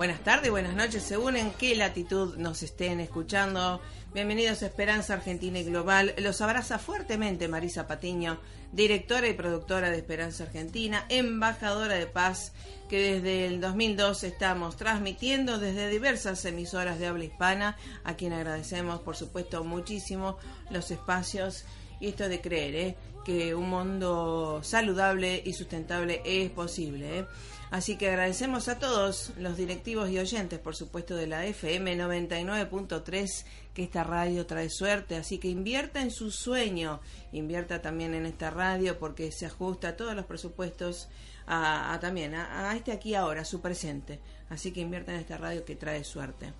Buenas tardes, buenas noches, según en qué latitud nos estén escuchando. Bienvenidos a Esperanza Argentina y Global. Los abraza fuertemente Marisa Patiño, directora y productora de Esperanza Argentina, embajadora de paz, que desde el 2002 estamos transmitiendo desde diversas emisoras de habla hispana, a quien agradecemos, por supuesto, muchísimo los espacios y esto de creer ¿eh? que un mundo saludable y sustentable es posible. ¿eh? Así que agradecemos a todos los directivos y oyentes, por supuesto, de la FM 99.3, que esta radio trae suerte. Así que invierta en su sueño, invierta también en esta radio, porque se ajusta a todos los presupuestos, a, también a, a este aquí ahora, a su presente. Así que invierta en esta radio que trae suerte.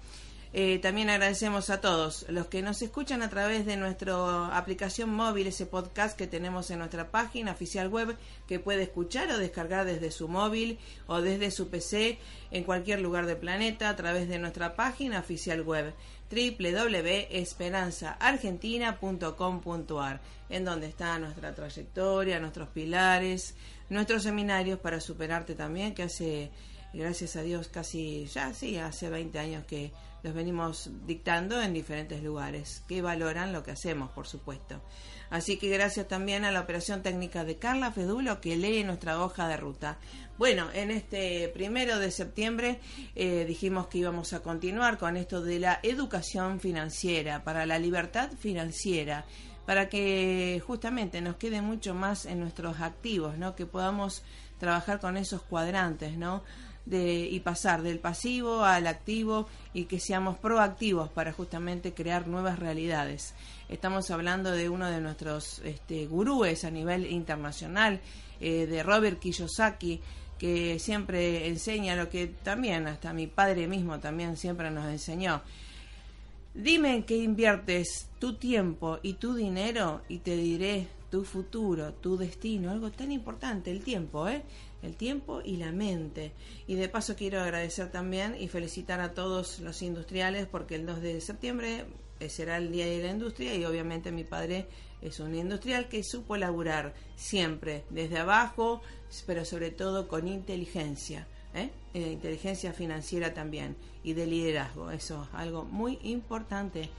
Eh, también agradecemos a todos los que nos escuchan a través de nuestra aplicación móvil, ese podcast que tenemos en nuestra página oficial web que puede escuchar o descargar desde su móvil o desde su PC en cualquier lugar del planeta a través de nuestra página oficial web www.esperanzaargentina.com.ar en donde está nuestra trayectoria, nuestros pilares, nuestros seminarios para superarte también, que hace, gracias a Dios, casi ya, sí, hace 20 años que los venimos dictando en diferentes lugares que valoran lo que hacemos, por supuesto. Así que gracias también a la operación técnica de Carla Fedulo que lee nuestra hoja de ruta. Bueno, en este primero de septiembre eh, dijimos que íbamos a continuar con esto de la educación financiera, para la libertad financiera, para que justamente nos quede mucho más en nuestros activos, ¿no? Que podamos trabajar con esos cuadrantes, ¿no? De, y pasar del pasivo al activo y que seamos proactivos para justamente crear nuevas realidades. Estamos hablando de uno de nuestros este, gurúes a nivel internacional, eh, de Robert Kiyosaki, que siempre enseña lo que también hasta mi padre mismo también siempre nos enseñó. Dime en qué inviertes tu tiempo y tu dinero y te diré tu futuro, tu destino, algo tan importante, el tiempo, ¿eh? El tiempo y la mente. Y de paso quiero agradecer también y felicitar a todos los industriales porque el 2 de septiembre eh, será el Día de la Industria y obviamente mi padre es un industrial que supo laburar siempre desde abajo, pero sobre todo con inteligencia. ¿eh? Eh, inteligencia financiera también y de liderazgo, eso es algo muy importante.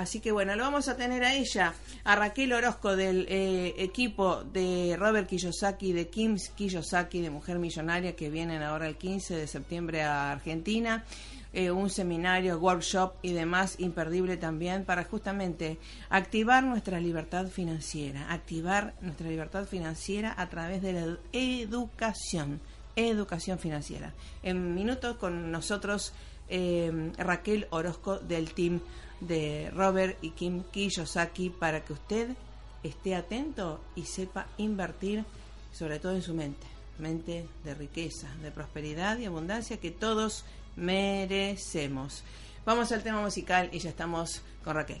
Así que bueno, lo vamos a tener a ella, a Raquel Orozco del eh, equipo de Robert Kiyosaki, de Kim Kiyosaki, de Mujer Millonaria, que vienen ahora el 15 de septiembre a Argentina. Eh, un seminario, workshop y demás imperdible también para justamente activar nuestra libertad financiera, activar nuestra libertad financiera a través de la educación, educación financiera. En minutos con nosotros eh, Raquel Orozco del team de Robert y Kim Kiyosaki para que usted esté atento y sepa invertir sobre todo en su mente, mente de riqueza, de prosperidad y abundancia que todos merecemos. Vamos al tema musical y ya estamos con Raquel.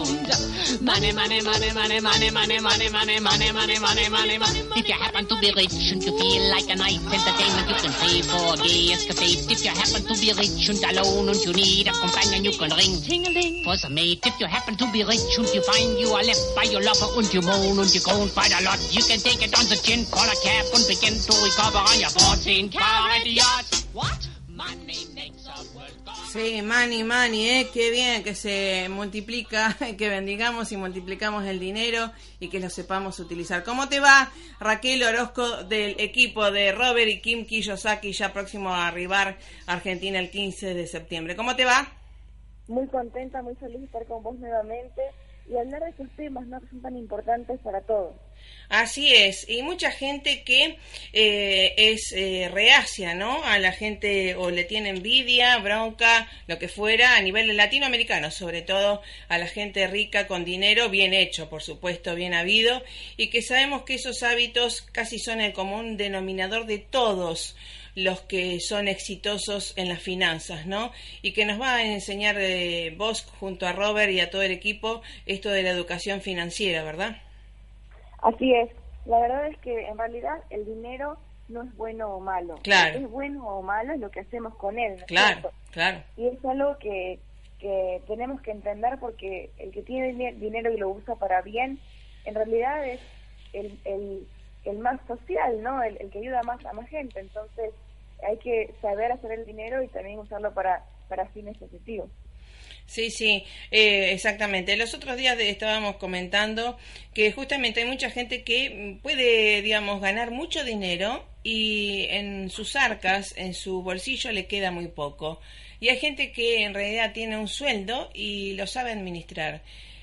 Money, money, money, money, money, money, money, money, money, money, money, money, money. If you happen to be rich and you feel like a nice entertainment, you can pay for a gay escapade. If you happen to be rich and alone and you need a companion, you can ring for some mate. If you happen to be rich and you find you are left by your lover and you moan and you groan quite a lot, you can take it on the chin, call a cab and begin to recover on your 14 carat yacht. Sí, money, money, ¿eh? Qué bien que se multiplica, que bendigamos y multiplicamos el dinero y que lo sepamos utilizar. ¿Cómo te va, Raquel Orozco, del equipo de Robert y Kim Kiyosaki, ya próximo a arribar Argentina el 15 de septiembre? ¿Cómo te va? Muy contenta, muy feliz de estar con vos nuevamente y hablar de estos temas ¿no? que son tan importantes para todos. Así es, y mucha gente que eh, es eh, reacia, ¿no? A la gente o le tiene envidia, bronca, lo que fuera, a nivel latinoamericano, sobre todo a la gente rica con dinero, bien hecho, por supuesto, bien habido, y que sabemos que esos hábitos casi son el común denominador de todos los que son exitosos en las finanzas, ¿no? Y que nos va a enseñar eh, vos junto a Robert y a todo el equipo esto de la educación financiera, ¿verdad? Así es. La verdad es que en realidad el dinero no es bueno o malo. Claro. Es bueno o malo es lo que hacemos con él. ¿no Claro, cierto? claro. Y es algo que, que tenemos que entender porque el que tiene dine- dinero y lo usa para bien, en realidad es el, el, el más social, ¿no? El, el que ayuda más a más gente. Entonces hay que saber hacer el dinero y también usarlo para, para fines positivos. Sí, sí, eh, exactamente. Los otros días estábamos comentando que justamente hay mucha gente que mm, puede, digamos, ganar mucho dinero y en sus arcas, en su bolsillo le queda muy poco. Y hay gente que en realidad tiene un sueldo y lo sabe administrar.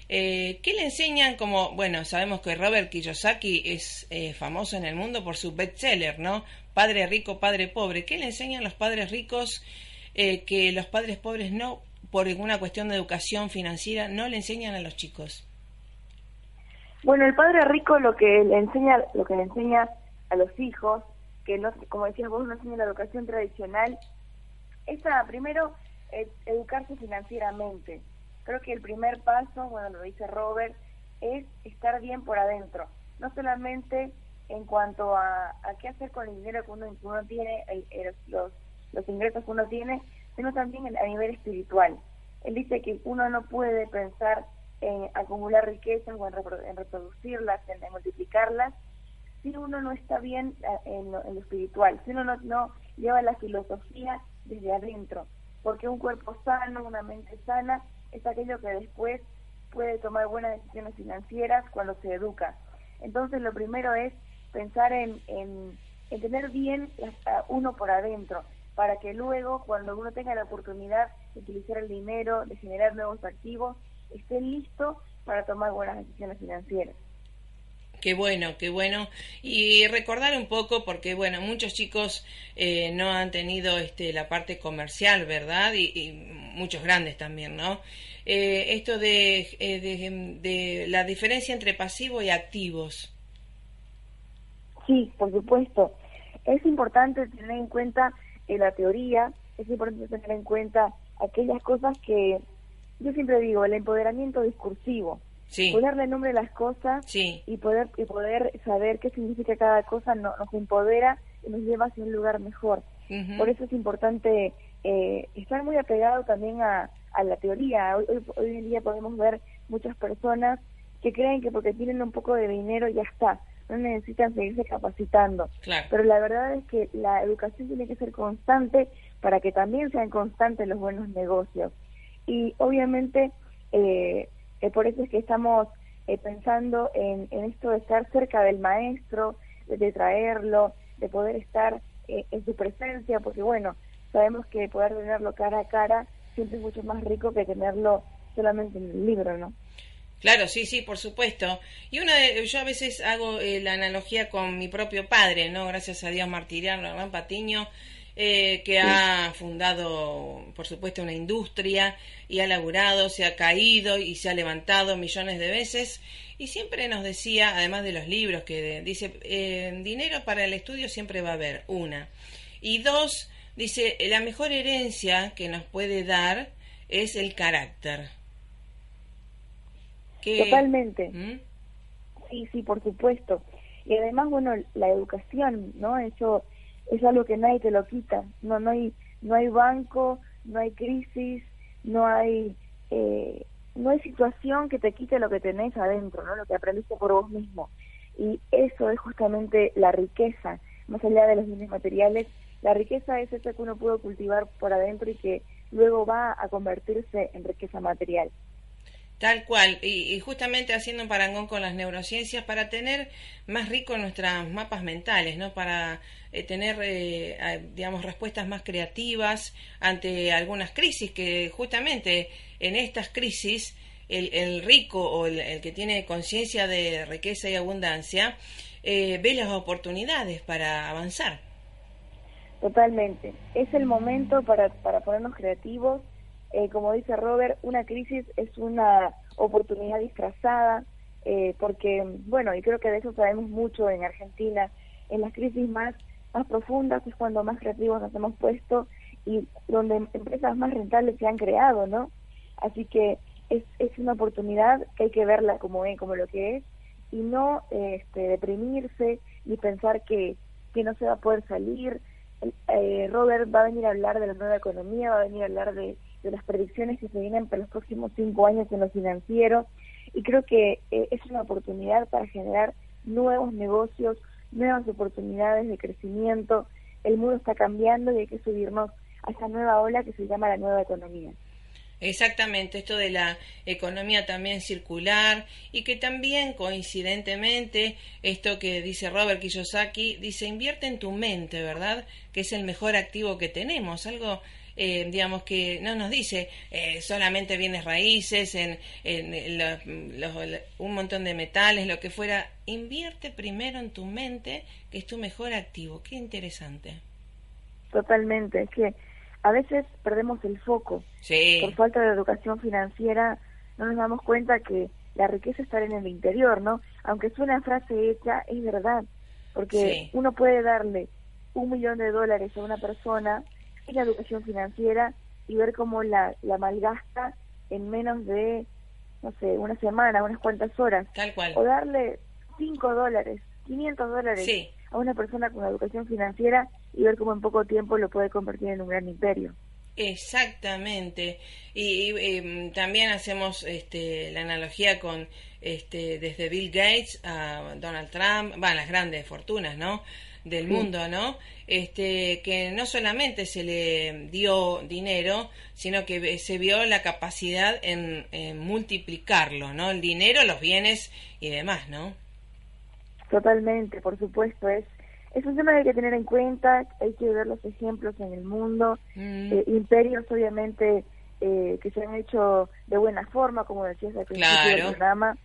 Eh, ¿Qué le enseñan? Como, bueno, sabemos que Robert Kiyosaki es eh, famoso en el mundo por su bestseller, ¿no? Padre rico, padre pobre. ¿Qué le enseñan los padres ricos eh, que los padres pobres no, por alguna cuestión de educación financiera, no le enseñan a los chicos? Bueno, el padre rico lo que le enseña, lo que le enseña a los hijos, que no, como decías vos, no enseña la educación tradicional, es a, primero eh, educarse financieramente. Creo que el primer paso, bueno, lo dice Robert, es estar bien por adentro. No solamente en cuanto a, qué hacer con el dinero que uno, que uno tiene, los, los ingresos que uno tiene, sino también a nivel espiritual. Él dice que uno no puede pensar en acumular riquezas o en, repro- en reproducirlas, en, multiplicarlas, si uno no está bien eh, en lo, en lo espiritual, si uno no, lleva la filosofía desde adentro, porque un cuerpo sano, una mente sana, es aquello que después puede tomar buenas decisiones financieras cuando se educa. Entonces lo primero es pensar en, en, en tener bien a uno por adentro, para que luego cuando uno tenga la oportunidad de utilizar el dinero, de generar nuevos activos, esté listo para tomar buenas decisiones financieras. Qué bueno, qué bueno. Y recordar un poco, porque bueno, muchos chicos eh, no han tenido este, la parte comercial, ¿verdad? Y, y muchos grandes también, ¿no? Eh, esto de, eh, de, de la diferencia entre pasivo y activos. Sí, por supuesto. Es importante tener en cuenta eh, la teoría, es importante tener en cuenta aquellas cosas que yo siempre digo, el empoderamiento discursivo, Sí, ponerle nombre a las cosas sí, y poder y poder saber qué significa cada cosa no- nos empodera y nos lleva hacia un lugar mejor. Por eso es importante eh, estar muy apegado también a, a la teoría. Hoy, hoy, hoy en día podemos ver muchas personas que creen que porque tienen un poco de dinero ya está, necesitan seguirse capacitando. claro. Pero la verdad es que la educación tiene que ser constante para que también sean constantes los buenos negocios. Y obviamente, eh, eh, por eso es que estamos eh, pensando en, en esto de estar cerca del maestro, de, de traerlo, de poder estar eh, en su presencia, porque bueno, sabemos que poder tenerlo cara a cara siempre es mucho más rico que tenerlo solamente en el libro, ¿no? Claro, sí, sí, por supuesto. Y una de, yo a veces hago eh, la analogía con mi propio padre, ¿no? Gracias a Dios Martiriano Hernán Patiño, eh, que ha fundado, por supuesto, una industria y ha laburado, se ha caído y se ha levantado millones de veces. Y siempre nos decía, además de los libros, que dice, eh, dinero para el estudio siempre va a haber, una. Y dos, dice, la mejor herencia que nos puede dar es el carácter. Totalmente. ¿Mm? Sí, sí, por supuesto. Y además, bueno, la educación, ¿no? Eso es algo que nadie te lo quita. No, no hay, no hay banco, no hay crisis, no hay, eh, no hay situación que te quite lo que tenés adentro, ¿no? Lo que aprendiste por vos mismo. Y eso es justamente la riqueza, más allá de los bienes materiales. La riqueza es esa que uno pudo cultivar por adentro y que luego va a convertirse en riqueza material. Tal cual, y, justamente haciendo un parangón con las neurociencias para tener más rico nuestros mapas mentales, ¿no? Para eh, tener, eh, digamos, respuestas más creativas ante algunas crisis que justamente en estas crisis el, rico o el, que tiene conciencia de riqueza y abundancia eh, ve las oportunidades para avanzar. Totalmente, es el momento para, para ponernos creativos eh, como dice Robert, una crisis es una oportunidad disfrazada, eh, porque, bueno, y creo que de eso sabemos mucho en Argentina, en las crisis más, más profundas es cuando más creativos nos hemos puesto y donde empresas más rentables se han creado, ¿no? Así que es, es una oportunidad que hay que verla como, es, como lo que es y no este, deprimirse ni pensar que, que no se va a poder salir. Eh, Robert va a venir a hablar de la nueva economía, va a venir a hablar de de las predicciones que se vienen para los próximos cinco años en lo financiero y creo que eh, es una oportunidad para generar nuevos negocios, nuevas oportunidades de crecimiento. El mundo está cambiando y hay que subirnos a esta nueva ola que se llama la nueva economía. Exactamente, esto de la economía también circular y que también coincidentemente esto que dice Robert Kiyosaki, dice invierte en tu mente, ¿verdad? Que es el mejor activo que tenemos, algo eh, digamos que no nos dice eh, solamente bienes raíces, en, un montón de metales, lo que fuera. Invierte primero en tu mente, que es tu mejor activo. Qué interesante. Totalmente, es que a veces perdemos el foco. Por falta de educación financiera no nos damos cuenta que la riqueza está en el interior, ¿no? Aunque suena frase hecha, es verdad, porque uno puede darle un millón de dólares a una persona la educación financiera y ver cómo la, la malgasta en menos de, no sé, una semana, unas cuantas horas. Tal cual. O darle 5 dólares, 500 dólares a una persona con educación financiera y ver cómo en poco tiempo lo puede convertir en un gran imperio. Exactamente. Y, em, también hacemos este, la analogía con este, desde Bill Gates a Donald Trump, van las grandes fortunas, ¿no? del mundo, ¿no? Este, que no solamente se le dio dinero, sino que se vio la capacidad en, multiplicarlo, ¿no? El dinero, los bienes y demás, ¿no? Totalmente, por supuesto, es es un tema que hay que tener en cuenta, hay que ver los ejemplos en el mundo, mm. eh, imperios obviamente eh, que se han hecho de buena forma, como decías al principio del programa,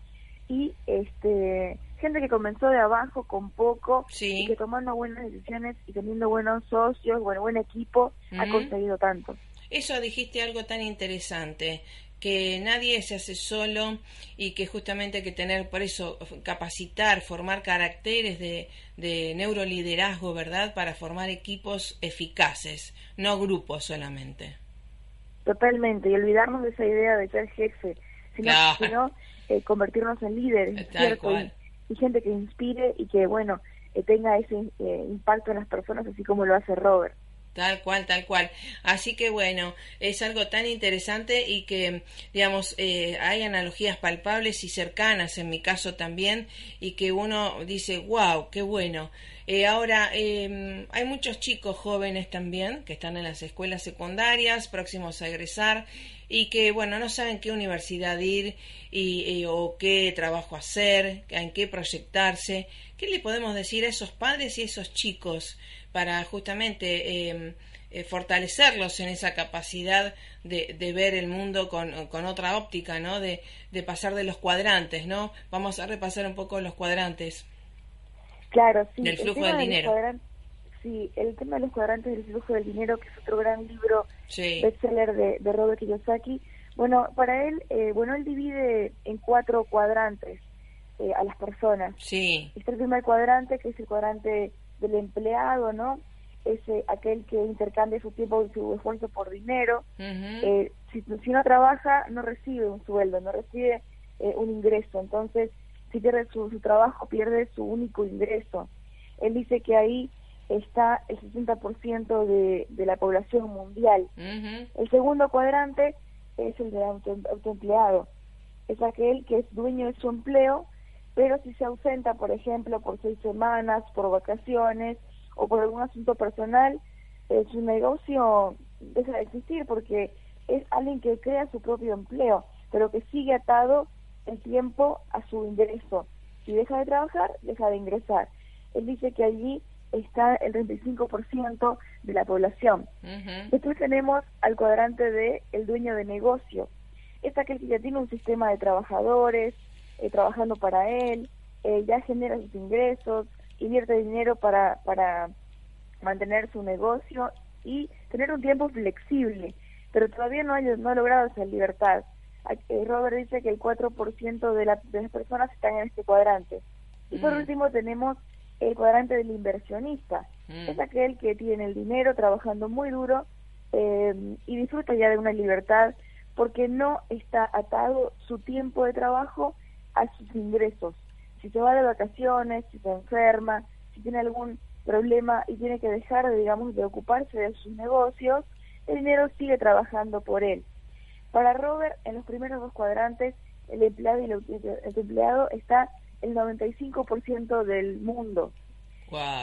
y este gente que comenzó de abajo con poco y que tomando buenas decisiones y teniendo buenos socios, bueno, buen equipo, ha conseguido tanto. Eso dijiste algo tan interesante que nadie se hace solo y que justamente hay que tener, por eso, capacitar, formar caracteres de, de neuroliderazgo, ¿verdad? Para formar equipos eficaces, no grupos solamente. Totalmente, y olvidarnos de esa idea de ser jefe, sino, eh, convertirnos en líderes, ¿cierto? y gente que inspire y que, bueno, eh, tenga ese eh, impacto en las personas, así como lo hace Robert. Tal cual, tal cual. Así que bueno, es algo tan interesante y que, digamos, eh, hay analogías palpables y cercanas en mi caso también y que uno dice, wow, qué bueno. ahora, em, hay muchos chicos jóvenes también que están en las escuelas secundarias, próximos a egresar y que, bueno, no saben qué universidad ir y, o qué trabajo hacer, en qué proyectarse. ¿Qué le podemos decir a esos padres y a esos chicos para justamente em, eh, fortalecerlos en esa capacidad de, de ver el mundo con, con, otra óptica, ¿no? De, de pasar de los cuadrantes, ¿no? Vamos a repasar un poco los cuadrantes. Claro, sí. Del flujo del dinero. sí, el tema de los cuadrantes del flujo del dinero, que es otro gran libro bestseller de, de Robert Kiyosaki. Bueno, para él, eh, bueno, él divide en cuatro cuadrantes eh, a las personas. Sí. Está el primer cuadrante, que es el cuadrante del empleado, ¿no? es eh, aquel que intercambia su tiempo y su esfuerzo por dinero. eh, si, si, no trabaja, no recibe un sueldo, no recibe eh, un ingreso. Entonces, si pierde su, su, trabajo, pierde su único ingreso. Él dice que ahí está el 60% de, de la población mundial. El segundo cuadrante es el de auto, autoempleado. Es aquel que es dueño de su empleo, pero si se ausenta, por ejemplo, por seis semanas, por vacaciones, o por algún asunto personal, eh, su negocio deja de existir porque es alguien que crea su propio empleo, pero que sigue atado el tiempo a su ingreso. Si deja de trabajar, deja de ingresar. Él dice que allí está el 35% de la población. Después tenemos al cuadrante de el dueño de negocio. Es aquel que ya tiene un sistema de trabajadores eh, trabajando para él, eh, ya genera sus ingresos, invierte dinero para, para mantener su negocio y tener un tiempo flexible, pero todavía no ha, no ha logrado esa libertad. Eh, Robert dice que el 4% de, la, de las personas están en este cuadrante. Y por mm. último tenemos el cuadrante del inversionista. Mm. Es aquel que tiene el dinero trabajando muy duro eh, y disfruta ya de una libertad porque no está atado su tiempo de trabajo a sus ingresos si se va de vacaciones, si se enferma, si tiene algún problema y tiene que dejar, digamos, de ocuparse de sus negocios, el dinero sigue trabajando por él. Para Robert, en los primeros dos cuadrantes, el empleado y el, empleado está el 95% del mundo.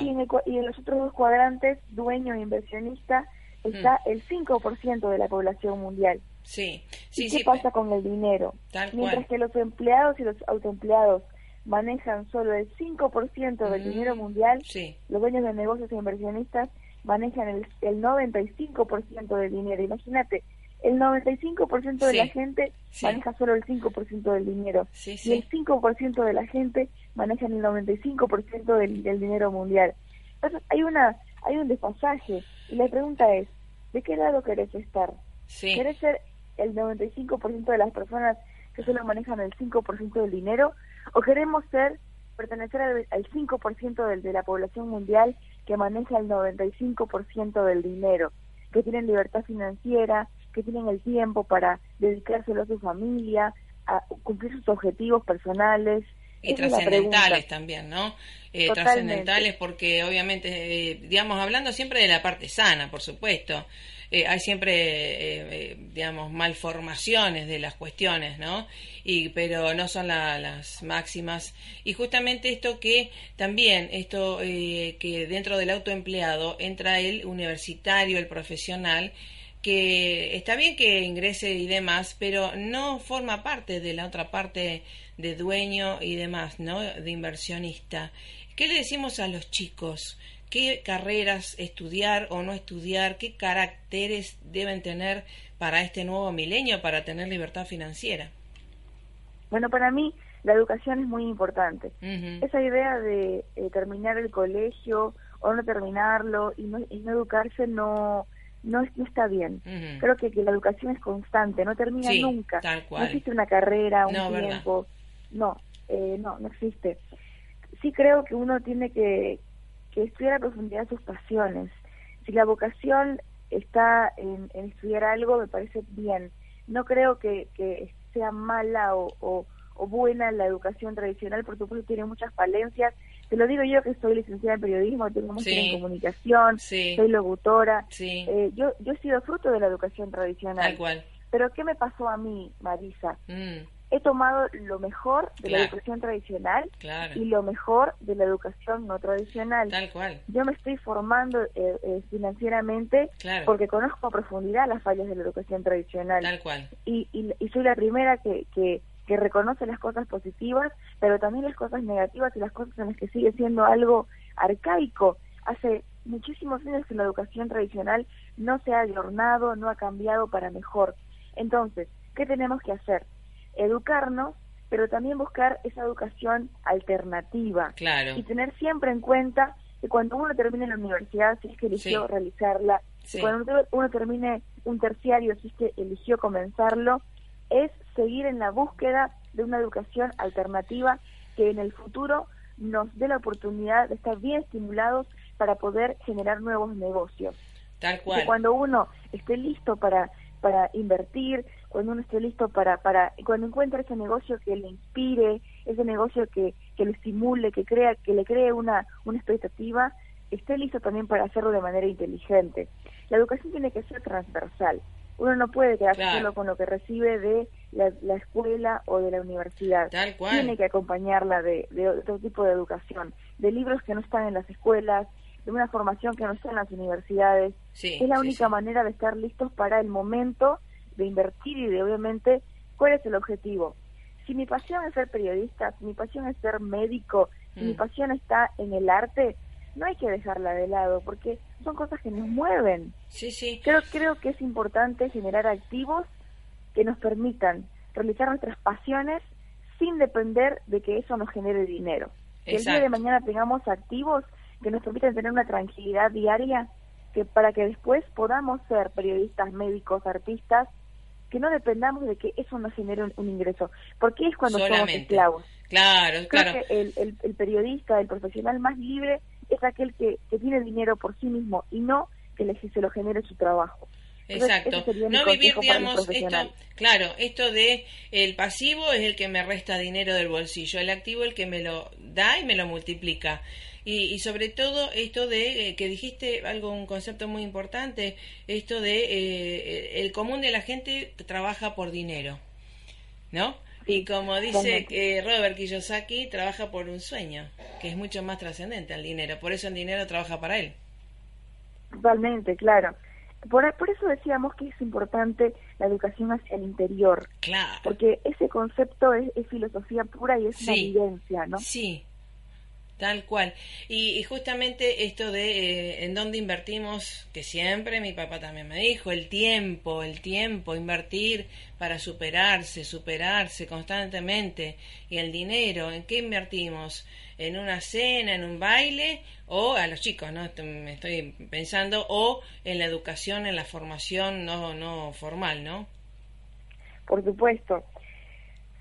Y, en y, en los otros dos cuadrantes, dueño e inversionista, está mm. el 5% de la población mundial. Sí, sí, ¿Y qué pasa con el dinero? Mientras que los empleados y los autoempleados manejan solo el 5% del dinero mm, mundial, los dueños de negocios e inversionistas manejan el, el 95% del dinero. Imagínate, el 95% de la gente maneja solo el 5% del dinero y el 5% de la gente maneja el 95% del, del dinero mundial. Entonces hay una hay un desfasaje y la pregunta es, ¿de qué lado querés estar? ¿Querés ser el 95% de las personas que solo manejan el 5% del dinero o queremos ser pertenecer al, al 5% del, de la población mundial que maneja el 95% del dinero, que tienen libertad financiera, que tienen el tiempo para dedicárselo a su familia, a cumplir sus objetivos personales. Y trascendentales también, ¿no? Eh, trascendentales porque obviamente, eh, digamos, hablando siempre de la parte sana, por supuesto, eh, hay siempre, eh, eh, digamos, malformaciones de las cuestiones, ¿no? Y, pero no son las máximas. Y justamente esto que también, esto que dentro del autoempleado entra el universitario, el profesional, que está bien que ingrese y demás, pero no forma parte de la otra parte de dueño y demás, ¿no? De inversionista. ¿Qué le decimos a los chicos? Qué carreras estudiar o no estudiar, qué caracteres deben tener para este nuevo milenio, para tener libertad financiera. Bueno, para mí la educación es muy importante. Esa idea de eh, terminar el colegio o no terminarlo y no, educarse no, no, está bien. Creo que, que, la educación es constante, no termina nunca. No existe una carrera, un tiempo. No, eh, no, no existe. Sí creo que uno tiene que, que estudiar a profundidad sus pasiones. Si la vocación está en, estudiar algo, me parece bien. No creo que, que sea mala o, o, buena la educación tradicional, por supuesto tiene muchas falencias. Te lo digo yo que soy licenciada en periodismo, tengo mucha en comunicación, soy locutora. Eh, yo, yo he sido fruto de la educación tradicional. Pero ¿qué me pasó a mí, Marisa? Mm he tomado lo mejor de la educación tradicional y lo mejor de la educación no tradicional. Tal cual. Yo me estoy formando eh, eh, financieramente porque conozco a profundidad las fallas de la educación tradicional. Tal cual. Y, y, soy la primera que, que, que, reconoce las cosas positivas, pero también las cosas negativas y las cosas en las que sigue siendo algo arcaico. Hace muchísimos años que la educación tradicional no se ha adornado, no ha cambiado para mejor. Entonces, ¿qué tenemos que hacer? Educarnos, pero también buscar esa educación alternativa. Claro. Y tener siempre en cuenta que cuando uno termine la universidad, si es que eligió Sí. realizarla, Sí. que cuando uno termine un terciario, si es que eligió comenzarlo, es seguir en la búsqueda de una educación alternativa que en el futuro nos dé la oportunidad de estar bien estimulados para poder generar nuevos negocios. Tal Que cual. cuando uno esté listo para para invertir, cuando uno esté listo para para cuando encuentre ese negocio que le inspire, ese negocio que que lo estimule, que crea que le cree una una expectativa, esté listo también para hacerlo de manera inteligente. La educación tiene que ser transversal. Uno no puede quedarse Claro. solo con lo que recibe de la, la escuela o de la universidad. Tal cual. Tiene que acompañarla de, de otro tipo de educación, de libros que no están en las escuelas, de una formación que no está en las universidades. Sí, es la sí, única sí. manera de estar listos para el momento de invertir y de obviamente cuál es el objetivo. Si mi pasión es ser periodista, si mi pasión es ser médico, si mi Mm. pasión está en el arte, no hay que dejarla de lado porque son cosas que nos mueven. Sí, sí. Creo, creo que es importante generar activos que nos permitan realizar nuestras pasiones sin depender de que eso nos genere dinero. Que el día de mañana tengamos activos que nos permitan tener una tranquilidad diaria que para que después podamos ser periodistas, médicos, artistas, que no dependamos de que eso nos genere un, un ingreso. Porque es cuando somos Solamente. esclavos. Claro, Creo claro. que el, el, el periodista, el profesional más libre es aquel que, que tiene dinero por sí mismo y no que le, se lo genere su trabajo. Exacto. No vivir, digamos, esto, claro, esto de el pasivo es el que me resta dinero del bolsillo, el activo el que me lo da y me lo multiplica. Y, y sobre todo esto de eh, que dijiste algo, un concepto muy importante, esto de eh, el común de la gente trabaja por dinero, ¿no? Y como dice eh, Robert Kiyosaki, trabaja por un sueño, que es mucho más trascendente al dinero, por eso el dinero trabaja para él. Totalmente, claro. Por, por eso decíamos que es importante la educación hacia el interior, Claro. porque ese concepto es, es filosofía pura y es una Sí. vivencia, ¿no? Sí, tal cual. Y, justamente esto de eh, en dónde invertimos, que siempre mi papá también me dijo, el tiempo, el tiempo, invertir para superarse, superarse constantemente. Y el dinero, ¿en qué invertimos? ¿En una cena, en un baile? O a los chicos, ¿no? Me estoy pensando, o en la educación, en la formación no, no formal, ¿no? Por supuesto.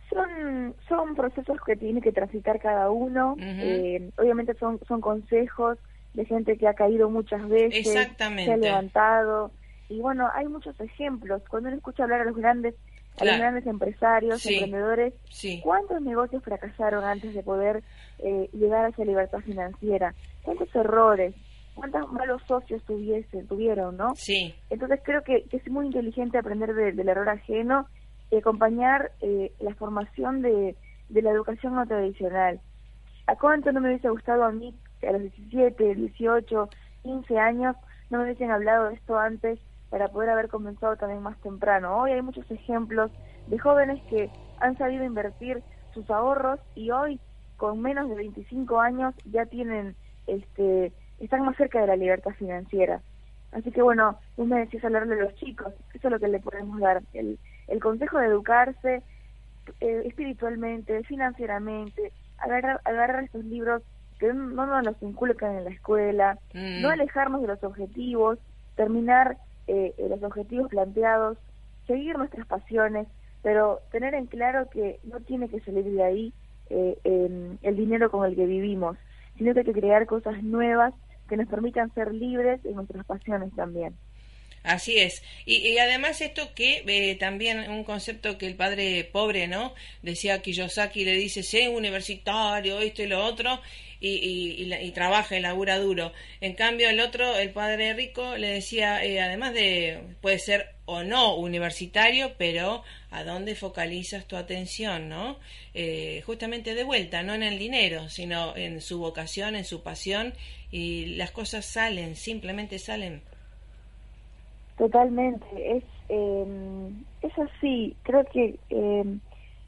Son, son procesos que tiene que transitar cada uno. Eh, obviamente son, son consejos de gente que ha caído muchas veces, Exactamente. se ha levantado. Y bueno, hay muchos ejemplos. Cuando uno escucha hablar a los grandes, a los grandes empresarios, Sí. emprendedores, Sí, ¿Cuántos negocios fracasaron antes de poder eh, llegar a esa libertad financiera? ¿Cuántos errores? ¿Cuántos malos socios tuviesen, tuvieron, no? sí, Entonces creo que, que es muy inteligente aprender de- del error ajeno y acompañar eh, la formación de, de la educación no tradicional. ¿A cuánto no me hubiese gustado a mí a los 17, 18, 15 años no me hubiesen hablado de esto antes para poder haber comenzado también más temprano? Hoy hay muchos ejemplos de jóvenes que han sabido invertir sus ahorros y hoy con menos de 25 años ya tienen este están más cerca de la libertad financiera. Así que bueno, tú me decías hablarle a los chicos, eso es lo que le podemos dar, el, el consejo de educarse eh, espiritualmente, financieramente, agarrar, agarrar estos libros que no no nos los inculcan en la escuela, Mm. no alejarnos de los objetivos, terminar eh, eh, los objetivos planteados, seguir nuestras pasiones, pero tener en claro que no tiene que salir de ahí eh, em, el dinero con el que vivimos, sino que hay que crear cosas nuevas que nos permitan ser libres en nuestras pasiones también. Así es. Y, además esto que eh, también un concepto que el padre pobre, ¿no? Decía Kiyosaki, le dice, sé universitario, esto y lo otro, y, y, y, y trabaja y labura duro. En cambio, el otro, el padre rico, le decía, eh, además de, puede ser o no universitario, pero a dónde focalizas tu atención, ¿no? Eh, justamente de vuelta, no en el dinero, sino en su vocación, en su pasión, y las cosas salen, simplemente salen. Totalmente, es eh, es así. Creo que eh,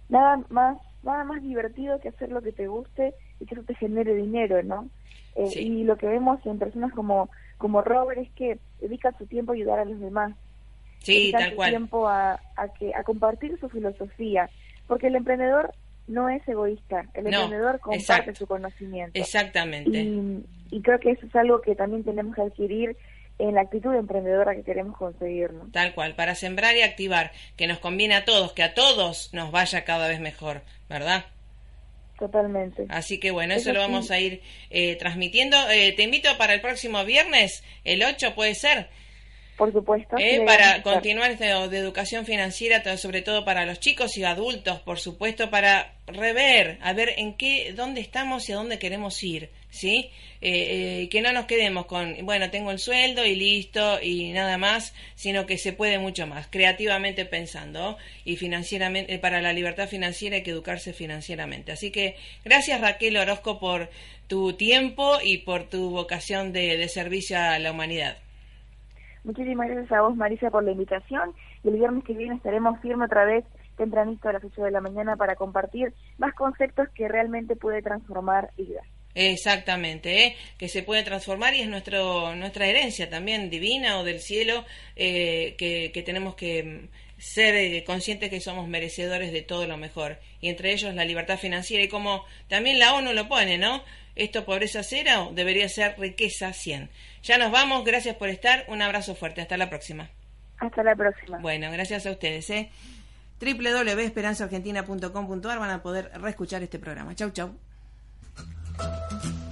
nada más nada más divertido que hacer lo que te guste y que eso te genere dinero, ¿no? Eh, y lo que vemos en personas como, como Robert es que dedica su tiempo a ayudar a los demás. Sí, dedica su tiempo a, a, que, a compartir su filosofía. Porque el emprendedor no es egoísta, el emprendedor comparte su conocimiento. Exactamente. Y, y creo que eso es algo que también tenemos que adquirir en la actitud emprendedora que queremos conseguir. Tal cual, para sembrar y activar, que nos conviene a todos, que a todos nos vaya cada vez mejor, ¿verdad? Totalmente. Así que bueno, eso, lo vamos a ir eh, transmitiendo. Eh, te invito para el próximo viernes, el 8 puede ser. Por supuesto. Eh, para continuar de, educación financiera, sobre todo para los chicos y adultos, por supuesto, para rever, a ver en qué, dónde estamos y a dónde queremos ir. ¿Sí? Eh, eh, que no nos quedemos con, bueno, tengo el sueldo y listo y nada más, sino que se puede mucho más, creativamente pensando y financieramente, para la libertad financiera hay que educarse financieramente. Así que gracias Raquel Orozco por tu tiempo y por tu vocación de, de servicio a la humanidad. Muchísimas gracias a vos, Marisa, por la invitación. Y el viernes que viene estaremos firme otra vez tempranito a las 8 de la mañana para compartir más conceptos que realmente puede transformar vidas. Exactamente, ¿eh? que se puede transformar y es nuestro, nuestra herencia también divina o del cielo eh, que, que, tenemos que mm, ser eh, conscientes que somos merecedores de todo lo mejor y entre ellos la libertad financiera y como también la ONU lo pone, ¿no? Esto pobreza cero debería ser riqueza 100. Ya nos vamos, gracias por estar, un abrazo fuerte, hasta la próxima. Hasta la próxima. Bueno, gracias a ustedes. ¿eh? www.esperanzaargentina.com.ar van a poder reescuchar este programa. Chau, chau. えっ?